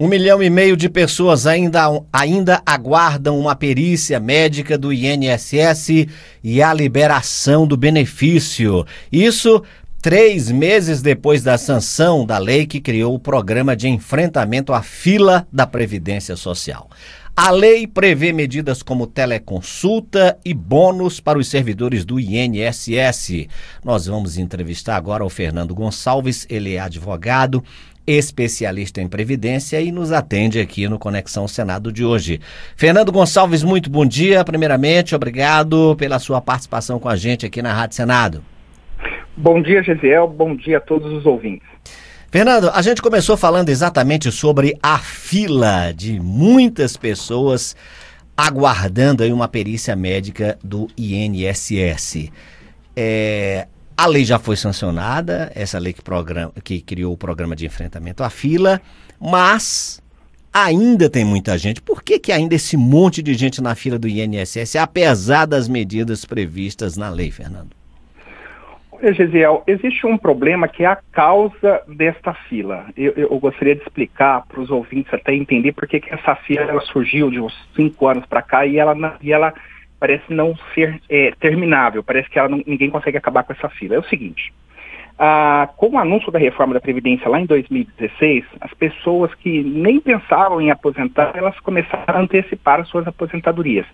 Um milhão e meio de pessoas ainda, ainda aguardam uma perícia médica do INSS e a liberação do benefício. Isso três meses depois da sanção da lei que criou o programa de enfrentamento à fila da Previdência Social. A lei prevê medidas como teleconsulta e bônus para os servidores do INSS. Nós vamos entrevistar agora o Fernando Gonçalves, ele é advogado especialista em previdência e nos atende aqui no Conexão Senado de hoje. Fernando Gonçalves, muito bom dia. Primeiramente, obrigado pela sua participação com a gente aqui na Rádio Senado. Bom dia, Gesiel. Bom dia a todos os ouvintes. Fernando, a gente começou falando exatamente sobre a fila de muitas pessoas aguardando aí uma perícia médica do INSS. É, a lei já foi sancionada, essa lei que, programa, que criou o programa de enfrentamento à fila, mas ainda tem muita gente. Por que, que ainda esse monte de gente na fila do INSS, apesar das medidas previstas na lei, Fernando? Olha, existe um problema que é a causa desta fila. Eu, eu gostaria de explicar para os ouvintes até entender por que, essa fila surgiu de uns cinco anos para cá e ela, e ela parece não ser é, terminável, parece que não, ninguém consegue acabar com essa fila. É o seguinte, ah, com o anúncio da reforma da Previdência lá em 2016, as pessoas que nem pensavam em aposentar, elas começaram a antecipar as suas aposentadorias,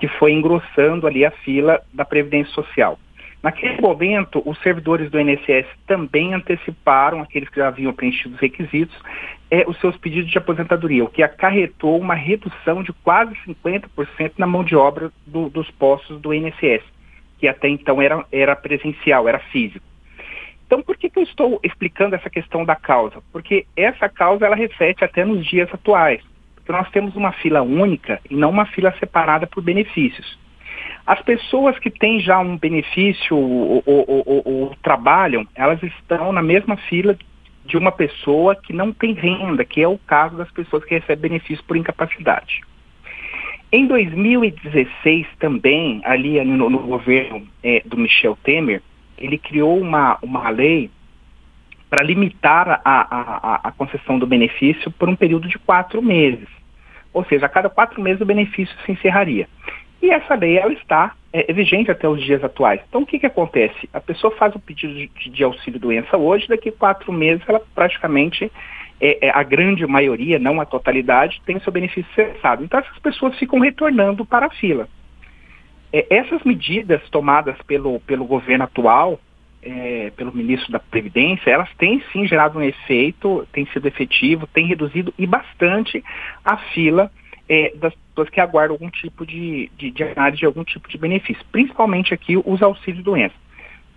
que foi engrossando ali a fila da Previdência Social. Naquele momento, os servidores do INSS também anteciparam, aqueles que já haviam preenchido os requisitos, é, os seus pedidos de aposentadoria, o que acarretou uma redução de quase 50% na mão de obra do, dos postos do INSS, que até então era, era presencial, era físico. Então, por que, que eu estou explicando essa questão da causa? Porque essa causa ela reflete até nos dias atuais. Porque nós temos uma fila única e não uma fila separada por benefícios. As pessoas que têm já um benefício ou, ou, ou, ou, trabalham, elas estão na mesma fila de uma pessoa que não tem renda, que é o caso das pessoas que recebem benefício por incapacidade. Em 2016 também, ali no, no governo é, do Michel Temer, ele criou uma, uma lei para limitar a, a, a concessão do benefício por um período de quatro meses. Ou seja, a cada quatro meses o benefício se encerraria. E essa lei ela está é, vigente até os dias atuais. Então o que, que acontece? A pessoa faz o pedido de, de auxílio doença hoje, daqui quatro meses ela praticamente, é, é, a grande maioria, não a totalidade, tem seu benefício cessado. Então essas pessoas ficam retornando para a fila. É, essas medidas tomadas pelo, pelo governo atual, é, pelo ministro da Previdência, elas têm sim gerado um efeito, tem sido efetivo, tem reduzido e bastante a fila é, das pessoas que aguardam algum tipo de, de, de análise de algum tipo de benefício, principalmente aqui os auxílios doença.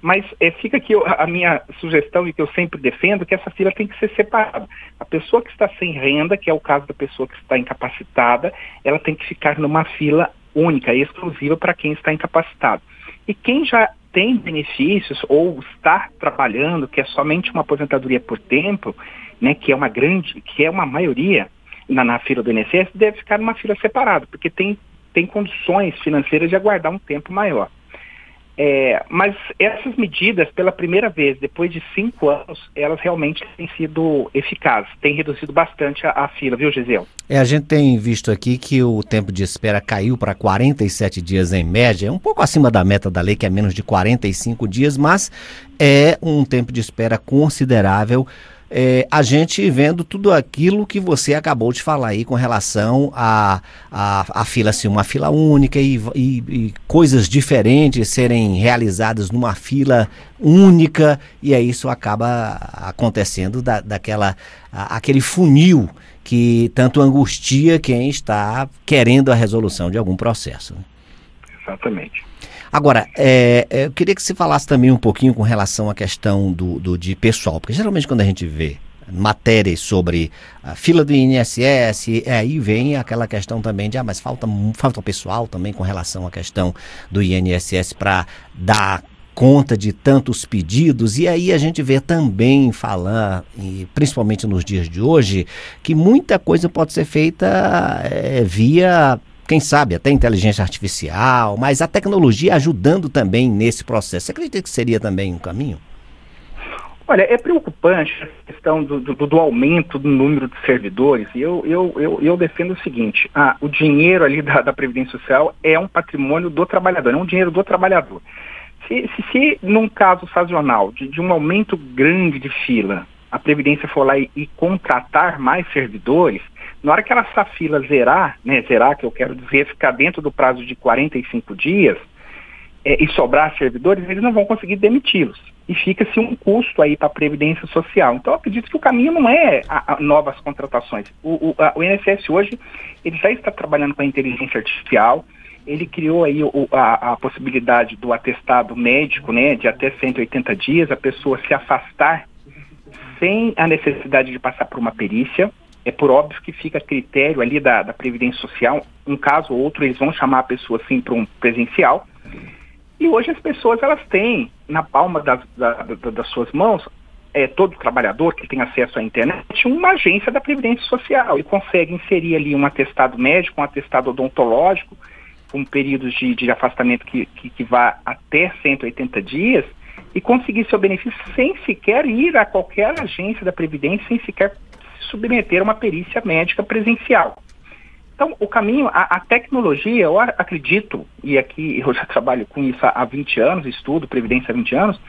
Mas é, fica aqui a minha sugestão e que eu sempre defendo que essa fila tem que ser separada. A pessoa que está sem renda, que é o caso da pessoa que está incapacitada, ela tem que ficar numa fila única, exclusiva para quem está incapacitado. E quem já tem benefícios ou está trabalhando, que é somente uma aposentadoria por tempo, né, que é uma grande, que é uma maioria, na, na fila do INSS deve ficar numa fila separada, porque tem, tem condições financeiras de aguardar um tempo maior. É, mas essas medidas, pela primeira vez, depois de cinco anos, elas realmente têm sido eficazes, têm reduzido bastante a, a fila, viu, Gisele? É, a gente tem visto aqui que o tempo de espera caiu para 47 dias em média, é um pouco acima da meta da lei, que é menos de 45 dias, mas é um tempo de espera considerável é, a gente vendo tudo aquilo que você acabou de falar aí com relação a, a, a fila ser uma fila única e, e, e, coisas diferentes serem realizadas numa fila única e aí isso acaba acontecendo da, daquela a, aquele funil que tanto angustia quem está querendo a resolução de algum processo. Né? Exatamente. Agora, é, é, eu queria que você falasse também um pouquinho com relação à questão do, do de pessoal, porque geralmente quando a gente vê matérias sobre a fila do INSS, é, aí vem aquela questão também de, ah, mas falta, falta pessoal também com relação à questão do INSS para dar conta de tantos pedidos, e aí a gente vê também falar, e principalmente nos dias de hoje, que muita coisa pode ser feita é, via quem sabe até inteligência artificial, mas a tecnologia ajudando também nesse processo. Você acredita que seria também um caminho? Olha, é preocupante a questão do, do, do aumento do número de servidores. E eu, eu, eu, eu defendo o seguinte: ah, o dinheiro ali da, da Previdência Social é um patrimônio do trabalhador, é um dinheiro do trabalhador. Se, se, se num caso sazonal de, de, um aumento grande de fila, a Previdência for lá e, e, contratar mais servidores, na hora que essa fila zerar, né, zerar, que eu quero dizer, ficar dentro do prazo de 45 dias, é, e sobrar servidores, eles não vão conseguir demiti-los. E fica-se um custo aí para a Previdência Social. Então, eu acredito que o caminho não é a, a novas contratações. O, o, a, o, INSS hoje, ele já está trabalhando com a inteligência artificial, ele criou aí o, a, a, possibilidade do atestado médico, né, de até 180 dias, a pessoa se afastar sem a necessidade de passar por uma perícia. É por óbvio que fica a critério ali da, da Previdência Social, um caso ou outro, eles vão chamar a pessoa assim para um presencial, e hoje as pessoas elas têm na palma das, da, das suas mãos, é, todo trabalhador que tem acesso à internet, uma agência da Previdência Social e consegue inserir ali um atestado médico, um atestado odontológico, com períodos de, de afastamento que, que, que vá até 180 dias e conseguir seu benefício sem sequer ir a qualquer agência da Previdência, sem sequer se submeter a uma perícia médica presencial. Então, o caminho, a, a, tecnologia, eu acredito, e aqui eu já trabalho com isso há 20 anos, estudo Previdência há 20 anos,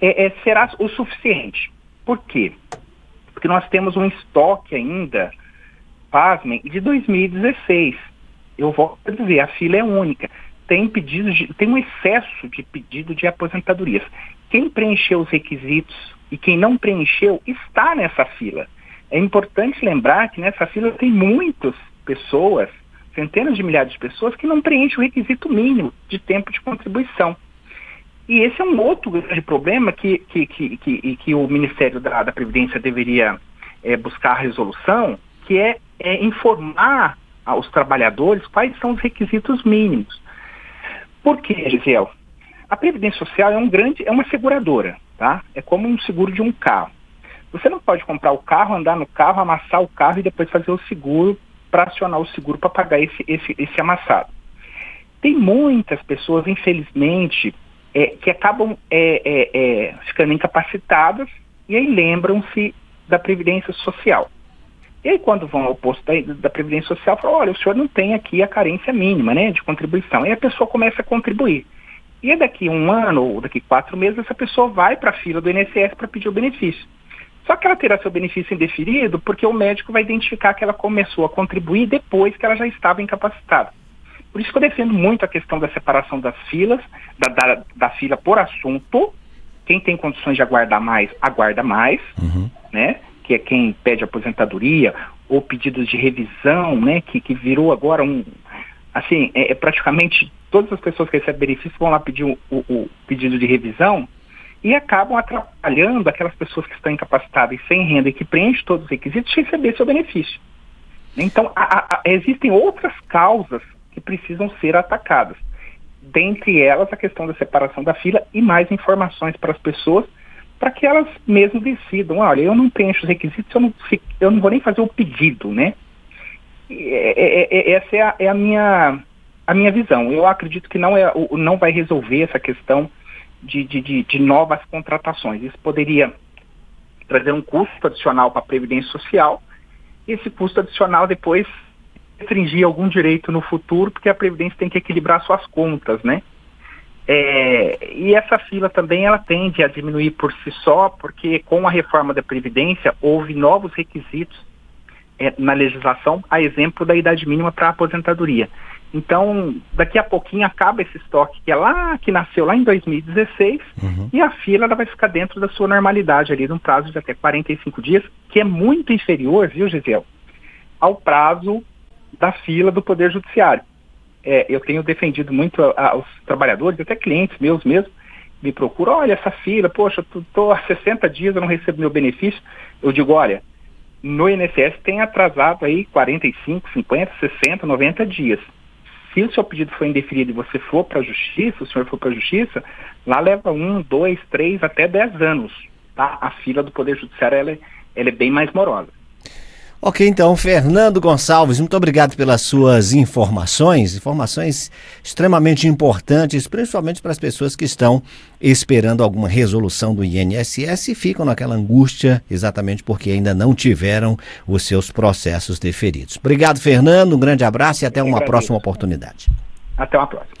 é, é, será o suficiente. Por quê? Porque nós temos um estoque ainda, pasmem, de 2016. Eu vou dizer, a fila é única. Tem pedidos de, tem um excesso de pedido de aposentadorias. Quem preencheu os requisitos e quem não preencheu está nessa fila. É importante lembrar que nessa fila tem muitos pessoas, centenas de milhares de pessoas, que não preenchem o requisito mínimo de tempo de contribuição. E esse é um outro grande problema que, que, que, que, que o Ministério da, da Previdência deveria é, buscar resolução, que é, é informar aos trabalhadores quais são os requisitos mínimos. Por quê, Gisele? A Previdência Social é um grande, é uma seguradora, tá? É como um seguro de um carro. Você não pode comprar o carro, andar no carro, amassar o carro e depois fazer o seguro para acionar o seguro para pagar esse, esse, esse amassado. Tem muitas pessoas, infelizmente, é, que acabam é, é, é ficando incapacitadas e aí lembram-se da Previdência Social. E aí, quando vão ao posto da, da, Previdência Social, falam, olha, o senhor não tem aqui a carência mínima né, de contribuição. Aí a pessoa começa a contribuir. E daqui um ano ou daqui quatro meses, essa pessoa vai para a fila do INSS para pedir o benefício. Só que ela terá seu benefício indeferido porque o médico vai identificar que ela começou a contribuir depois que ela já estava incapacitada. Por isso que eu defendo muito a questão da separação das filas, da, da, da fila por assunto. Quem tem condições de aguardar mais, aguarda mais, uhum. né? Que é quem pede aposentadoria ou pedidos de revisão, né? Que, que virou agora um. Assim, é, é praticamente todas as pessoas que recebem benefício vão lá pedir o, o, o pedido de revisão e acabam atrapalhando aquelas pessoas que estão incapacitadas e sem renda e que preenchem todos os requisitos de receber seu benefício. Então, a, a, existem outras causas que precisam ser atacadas. Dentre elas, a questão da separação da fila e mais informações para as pessoas, para que elas mesmo decidam, olha, eu não preencho os requisitos, eu não, eu não vou nem fazer o pedido, né? É, é, é, essa é a, é a, minha, a minha visão. Eu acredito que não, é, não vai resolver essa questão de, de, de, de novas contratações. Isso poderia trazer um custo adicional para a Previdência Social, esse custo adicional depois restringir algum direito no futuro, porque a Previdência tem que equilibrar suas contas, né? É, e essa fila também ela tende a diminuir por si só, porque com a reforma da Previdência houve novos requisitos é, na legislação, a exemplo da idade mínima para a aposentadoria. Então, daqui a pouquinho acaba esse estoque que é lá, que nasceu lá em 2016, uhum. e a fila ela vai ficar dentro da sua normalidade ali, num prazo de até 45 dias, que é muito inferior, viu, Gisele, ao prazo da fila do Poder Judiciário. É, eu tenho defendido muito aos trabalhadores, até clientes meus mesmo, me procuram, olha essa fila, poxa, estou há 60 dias, eu não recebo meu benefício. Eu digo, olha, no INSS tem atrasado aí 45, 50, 60, 90 dias se o seu pedido foi indeferido e você for para a justiça, o senhor for para a justiça, lá leva um, dois, três, até dez anos. Tá? A fila do Poder Judiciário ela é, ela é bem mais morosa. Ok, então, Fernando Gonçalves, muito obrigado pelas suas informações, informações extremamente importantes, principalmente para as pessoas que estão esperando alguma resolução do INSS e ficam naquela angústia exatamente porque ainda não tiveram os seus processos deferidos. Obrigado, Fernando, um grande abraço e até uma próxima oportunidade. Até uma próxima.